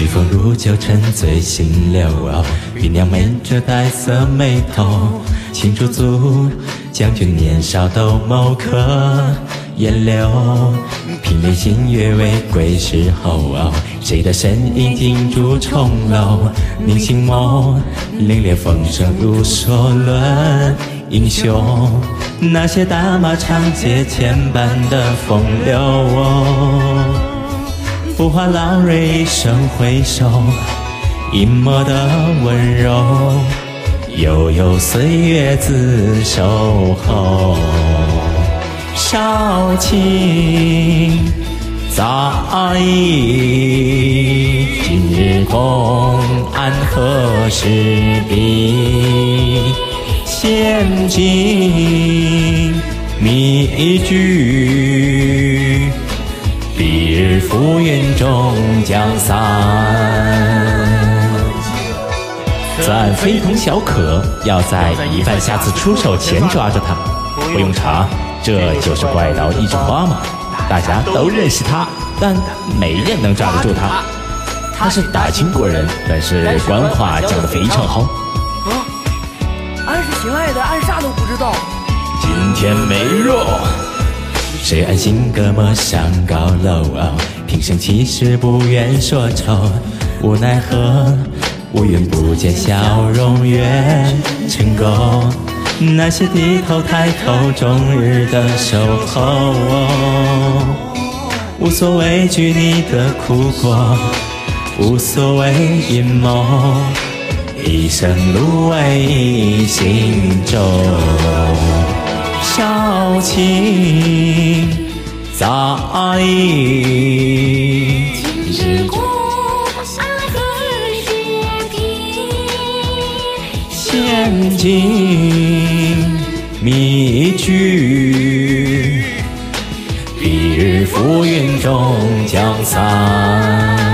曲风如酒，沉醉心流。芸娘美着黛色眉头，青竹足，将军年少斗谋客。烟柳，平林新月为归时候。谁的身影停驻重楼？凝心眸，凛冽风声如梭轮英雄。那些打马长街牵绊的风流。浮华浪蕊一声回首，隐没的温柔，悠悠岁月自守候。少卿在意，今日公安何时比？千金密句。浮云终将散。此案非同小可，要在疑犯下次出手前抓住他。不用查，这就是怪盗一枝花嘛。大家都认识他，但没人能抓得住他。他是大清国人，但是官话讲得非常好。啊，俺是亲爱的，俺啥都不知道。今天没肉。谁安心隔膜上高楼？平生其实不愿说愁，无奈何，无缘不见笑容愿成垢。那些低头抬头终日的守候，无所畏惧你的苦果，无所谓阴谋，一生芦苇行舟。少卿在意，是故乡的雪景仙境迷局一日浮云终将散